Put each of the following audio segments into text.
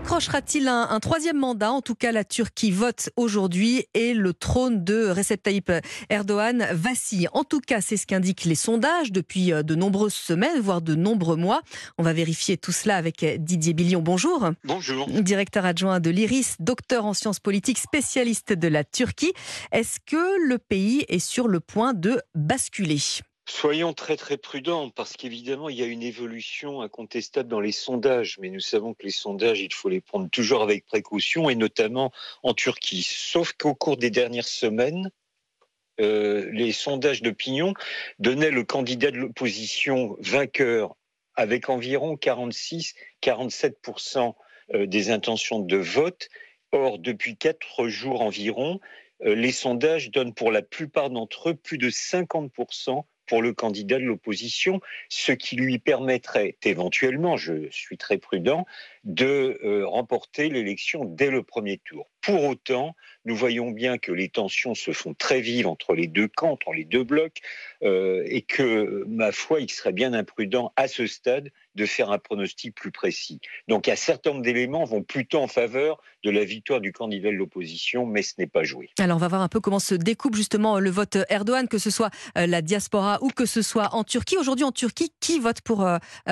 Décrochera-t-il un, troisième mandat? En tout cas, la Turquie vote aujourd'hui et le trône de Recep Tayyip Erdogan vacille. En tout cas, c'est ce qu'indiquent les sondages depuis euh, de nombreuses semaines, voire de nombreux mois. On va vérifier tout cela avec Didier Billion. Bonjour. Bonjour. Directeur adjoint de l'IRIS, docteur en sciences politiques, spécialiste de la Turquie. Est-ce que le pays est sur le point de basculer? Soyons très très prudents parce qu'évidemment il y a une évolution incontestable dans les sondages, mais nous savons que les sondages il faut les prendre toujours avec précaution et notamment en Turquie. Sauf qu'au cours des dernières semaines, euh, les sondages d'opinion donnaient le candidat de l'opposition vainqueur avec environ 46-47% euh, des intentions de vote. Or, depuis quatre jours environ, euh, les sondages donnent pour la plupart d'entre eux plus de 50% pour le candidat de l'opposition, ce qui lui permettrait éventuellement, je suis très prudent, de euh, remporter l'élection dès le premier tour. Pour autant, nous voyons bien que les tensions se font très vives entre les deux camps, entre les deux blocs, euh, et que, ma foi, il serait bien imprudent à ce stade de faire un pronostic plus précis. Donc, un certain nombre d'éléments vont plutôt en faveur de la victoire du candidat de l'opposition, mais ce n'est pas joué. Alors, on va voir un peu comment se découpe justement le vote Erdogan, que ce soit euh, la diaspora ou que ce soit en Turquie. Aujourd'hui, en Turquie, qui vote pour,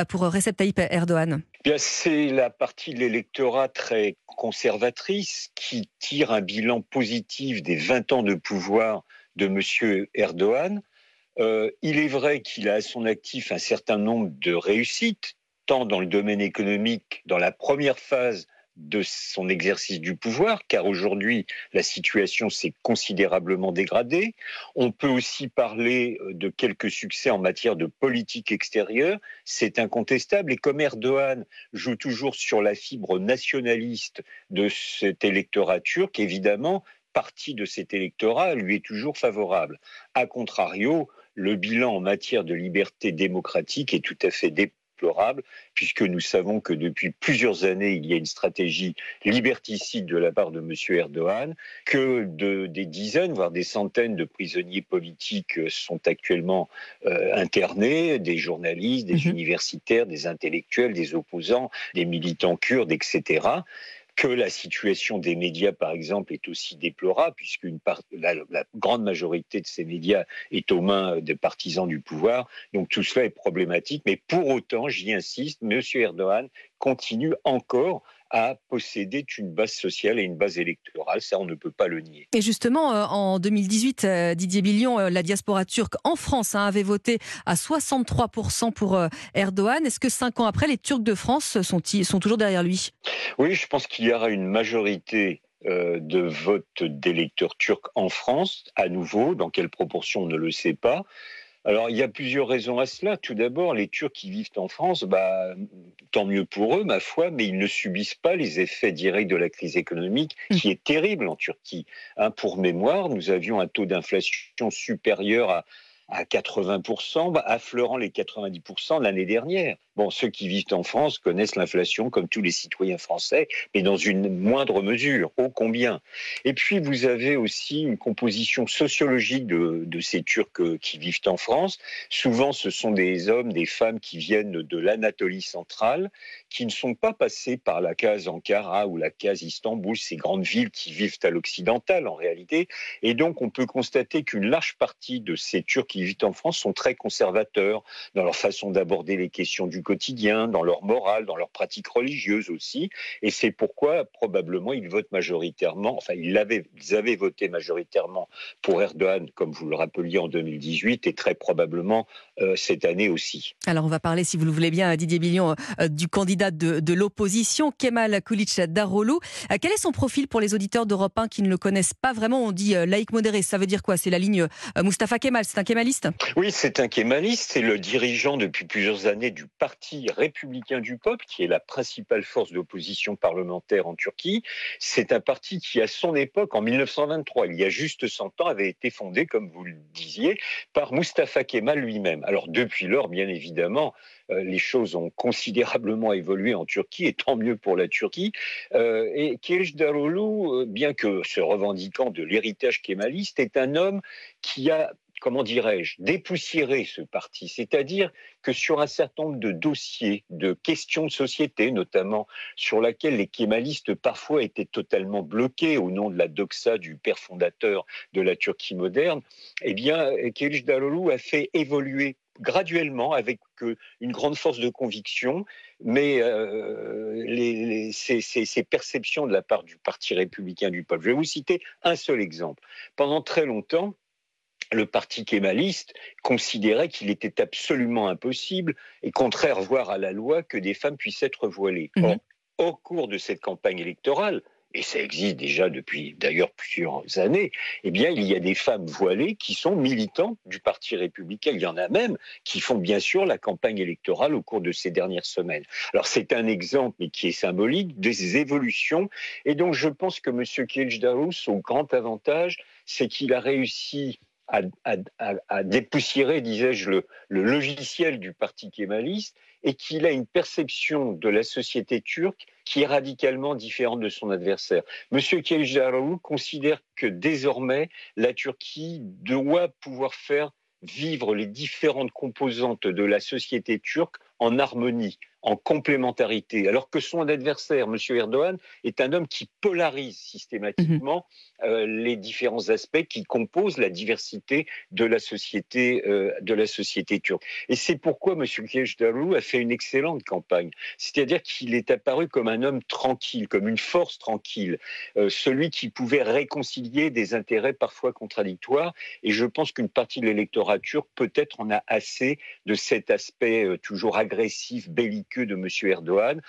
pour Recep Tayyip Erdogan? C'est la partie de l'électorat très conservatrice qui tire un bilan positif des 20 ans de pouvoir de M. Erdogan. Euh, il est vrai qu'il a à son actif un certain nombre de réussites, tant dans le domaine économique, dans la première phase de son exercice du pouvoir, car aujourd'hui, la situation s'est considérablement dégradée. On peut aussi parler euh, de quelques succès en matière de politique extérieure, c'est incontestable. Et comme Erdogan joue toujours sur la fibre nationaliste de cet électorat turc, évidemment, partie de cet électorat lui est toujours favorable. A contrario, le bilan en matière de liberté démocratique est tout à fait puisque nous savons que depuis plusieurs années, il y a une stratégie liberticide de la part de M. Erdogan, que des dizaines, voire des centaines de prisonniers politiques sont actuellement euh, internés, des journalistes, des mhm. universitaires, des intellectuels, des opposants, des militants kurdes, etc que la situation des médias, par exemple, est aussi déplorable, puisque la, la, grande majorité de ces médias est aux mains des partisans du pouvoir. Donc tout cela est problématique. Mais pour autant, j'y insiste, M. Erdogan continue encore à posséder une base sociale et une base électorale. Ça, on ne peut pas le nier. Et justement, euh, en 2018, euh, Didier Billion, euh, la diaspora turque en France hein, avait voté à 63% pour Erdogan. Est-ce que cinq ans après, les Turcs de France sont, sont toujours derrière lui? Oui, je pense qu'il y aura une majorité de vote d'électeurs turcs en France, à nouveau. Dans quelle proportion, on ne le sait pas. Alors, il y a plusieurs raisons à cela. Tout d'abord, les Turcs qui vivent en France, bah, tant mieux pour eux, ma foi, mais ils ne subissent pas les effets directs de la crise économique qui est terrible en Turquie. Hein, pour mémoire, nous avions un taux d'inflation supérieur à à 80%, bah, affleurant les 90% l'année dernière. Bon, ceux qui vivent en France connaissent l'inflation comme tous les citoyens français, mais dans une moindre mesure, ô combien. Et puis, vous avez aussi une composition sociologique de, de ces Turcs qui vivent en France. Souvent, ce sont des hommes, des femmes qui viennent de l'Anatolie centrale, qui ne sont pas passés par la case Ankara ou la case Istanbul, ces grandes villes qui vivent à l'occidental en réalité. Et donc, on peut constater qu'une large partie de ces Turcs qui vivent en France sont très conservateurs dans leur façon d'aborder les questions du quotidien, dans leur morale, dans leur pratique religieuse aussi. Et c'est pourquoi probablement ils votent majoritairement, enfin ils avaient, ils avaient voté majoritairement pour Erdogan, comme vous le rappeliez en 2018, et très probablement cette année aussi. Alors on va parler, si vous le voulez bien, Didier Billion, euh, du candidat de, de l'opposition, Kemal Kulic Darolou. Euh, quel est son profil pour les auditeurs d'Europe 1 qui ne le connaissent pas vraiment? On dit laïque modéré, ça veut dire quoi? C'est la ligne Mustafa Kemal, c'est un kémaliste? Oui, c'est un kémaliste, c'est le dirigeant depuis plusieurs années du parti républicain du peuple, qui est la principale force d'opposition parlementaire en Turquie. C'est un parti qui, à son époque, en 1923, il y a juste 100 ans, avait été fondé, comme vous le disiez, par Mustafa Kemal lui-même. Alors depuis lors, bien évidemment, euh, les choses ont considérablement évolué en Turquie, et tant mieux pour la Turquie. Euh, et Darulu, euh, bien que se revendiquant de l'héritage kémaliste, est un homme qui a comment dirais-je, dépoussiérer ce parti. C'est-à-dire que sur un certain nombre de dossiers, de questions de société, notamment sur lesquels les kémalistes parfois étaient totalement bloqués au nom de la doxa du père fondateur de la Turquie moderne, eh bien, Kılıç a fait évoluer graduellement avec une grande force de conviction, mais euh, ces, perceptions de la part du Parti républicain du peuple. Je vais vous citer un seul exemple. Pendant très longtemps, le parti kémaliste considérait qu'il était absolument impossible et contraire, voire à la loi, que des femmes puissent être voilées. Mmh. au cours de cette campagne électorale, et ça existe déjà depuis d'ailleurs plusieurs années, eh bien, il y a des femmes voilées qui sont militantes du Parti républicain. Il y en a même qui font bien sûr la campagne électorale au cours de ces dernières semaines. Alors, c'est un exemple, mais qui est symbolique des évolutions. Et donc, je pense que M. Kılıçdaroğlu, son grand avantage, c'est qu'il a réussi à, dépoussiérer, disais-je, le, logiciel du parti kémaliste et qu'il a une perception de la société turque qui est radicalement différente de son adversaire. Monsieur Kılıçdaroğlu considère que désormais la Turquie doit pouvoir faire vivre les différentes composantes de la société turque en harmonie, en complémentarité, alors que son adversaire, M. Erdogan, est un homme qui polarise systématiquement euh, les différents aspects qui composent la diversité de la société, euh, de la société turque. Et c'est pourquoi M. Kılıçdaroğlu a fait une excellente campagne. C'est-à-dire qu'il est apparu comme un homme tranquille, comme une force tranquille, euh, celui qui pouvait réconcilier des intérêts parfois contradictoires. Et je pense qu'une partie de l'électorat turc peut-être en a assez de cet aspect toujours agressif, belliqueux de M. Erdogan.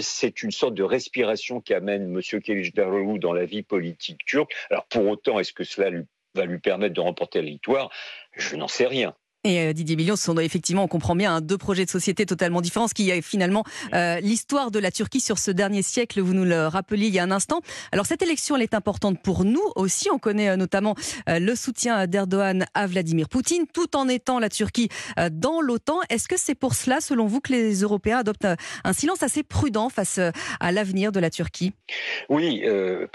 c'est une sorte de respiration qu'amène M. Kılıçdaroğlu dans la vie politique turque alors pour autant, est-ce que cela va lui permettre de remporter la victoire? Je n'en sais rien. Et euh, Didier Billion, ce sont effectivement, on comprend bien, hein, deux projets de société totalement différents, ce qui est finalement euh, l'histoire de la Turquie sur ce dernier siècle, vous nous le rappeliez il y a un instant. Alors cette élection, elle est importante pour nous aussi. On connaît euh, notamment le soutien d'Erdogan à Vladimir Poutine, tout en étant la Turquie dans l'OTAN. Est-ce que c'est pour cela, selon vous, que les Européens adoptent un silence assez prudent face à l'avenir de la Turquie? Oui,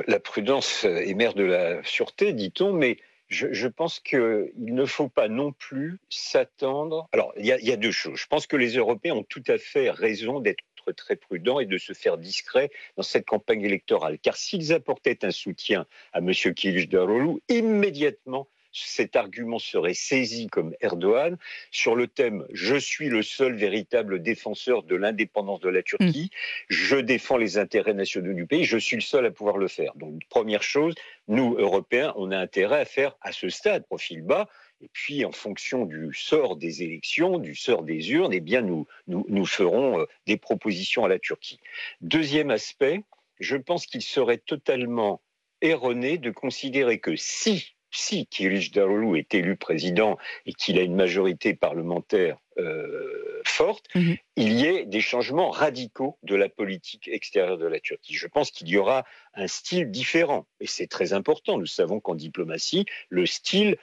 la prudence est mère de la sûreté, dit-on, mais je, pense qu'il ne faut pas non plus s'attendre. Alors, il y, a, deux choses. Je pense que les Européens ont tout à fait raison d'être très prudents et de se faire discret dans cette campagne électorale. Car s'ils apportaient un soutien à M. Kılıçdaroğlu, immédiatement, cet argument serait saisi comme Erdogan sur le thème je suis le seul véritable défenseur de l'indépendance de la Turquie, je défends les intérêts nationaux du pays, je suis le seul à pouvoir le faire. Donc première chose, nous Européens, on a intérêt à faire à ce stade profil bas et puis, en fonction du sort des élections, du sort des urnes, eh bien, nous, nous, nous ferons euh, des propositions à la Turquie. Deuxième aspect, je pense qu'il serait totalement erroné de considérer que si si Kirish Darulu est élu président et qu'il a une majorité parlementaire euh, forte, mhm. il y ait des changements radicaux de la politique extérieure de la Turquie. Je pense qu'il y aura un style différent, et c'est très important. Nous savons qu'en diplomatie, le style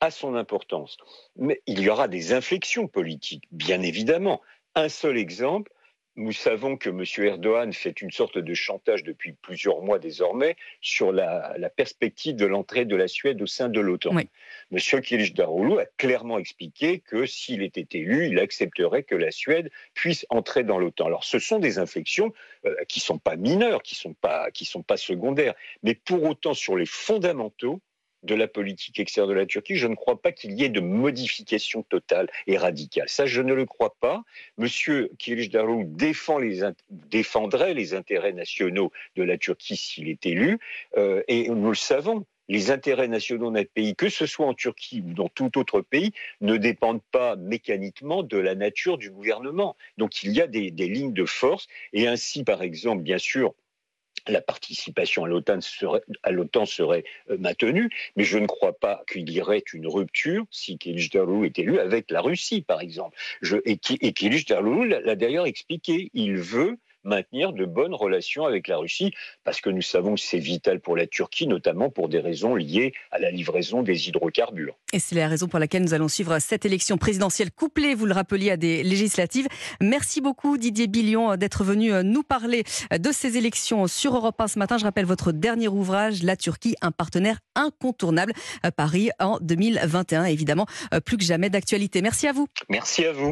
a son importance. Mais il y aura des inflexions politiques, bien évidemment. Un seul exemple, nous savons que M. Erdogan fait une sorte de chantage depuis plusieurs mois désormais sur la, perspective de l'entrée de la Suède au sein de l'OTAN. M. Kılıçdaroğlu a clairement expliqué que s'il était élu, il accepterait que la Suède puisse entrer dans l'OTAN. Alors ce sont des inflexions euh, qui ne sont pas mineures, qui ne sont, pas, qui sont pas secondaires, mais pour autant sur les fondamentaux, de la politique extérieure de la Turquie, je ne crois pas qu'il y ait de modification totale et radicale. Ça, je ne le crois pas. Monsieur Kılıçdaroğlu défend défendrait les intérêts nationaux de la Turquie s'il est élu, euh, et nous le savons. Les intérêts nationaux d'un pays, que ce soit en Turquie ou dans tout autre pays, ne dépendent pas mécaniquement de la nature du gouvernement. Donc il y a des lignes de force, et ainsi, par exemple, bien sûr, la participation à l'OTAN serait, euh, maintenue, mais je ne crois pas qu'il y aurait une rupture si Kılıçdaroğlu est élu avec la Russie, par exemple. et, et Kılıçdaroğlu l'a d'ailleurs expliqué, il veut maintenir de bonnes relations avec la Russie, parce que nous savons que c'est vital pour la Turquie, notamment pour des raisons liées à la livraison des hydrocarbures. Et c'est la raison pour laquelle nous allons suivre cette élection présidentielle couplée, vous le rappeliez, à des législatives. Merci beaucoup Didier Billion d'être venu nous parler de ces élections sur Europe 1 ce matin. Je rappelle votre dernier ouvrage, La Turquie, un partenaire incontournable, Paris en 2021, évidemment, plus que jamais d'actualité. Merci à vous. Merci à vous.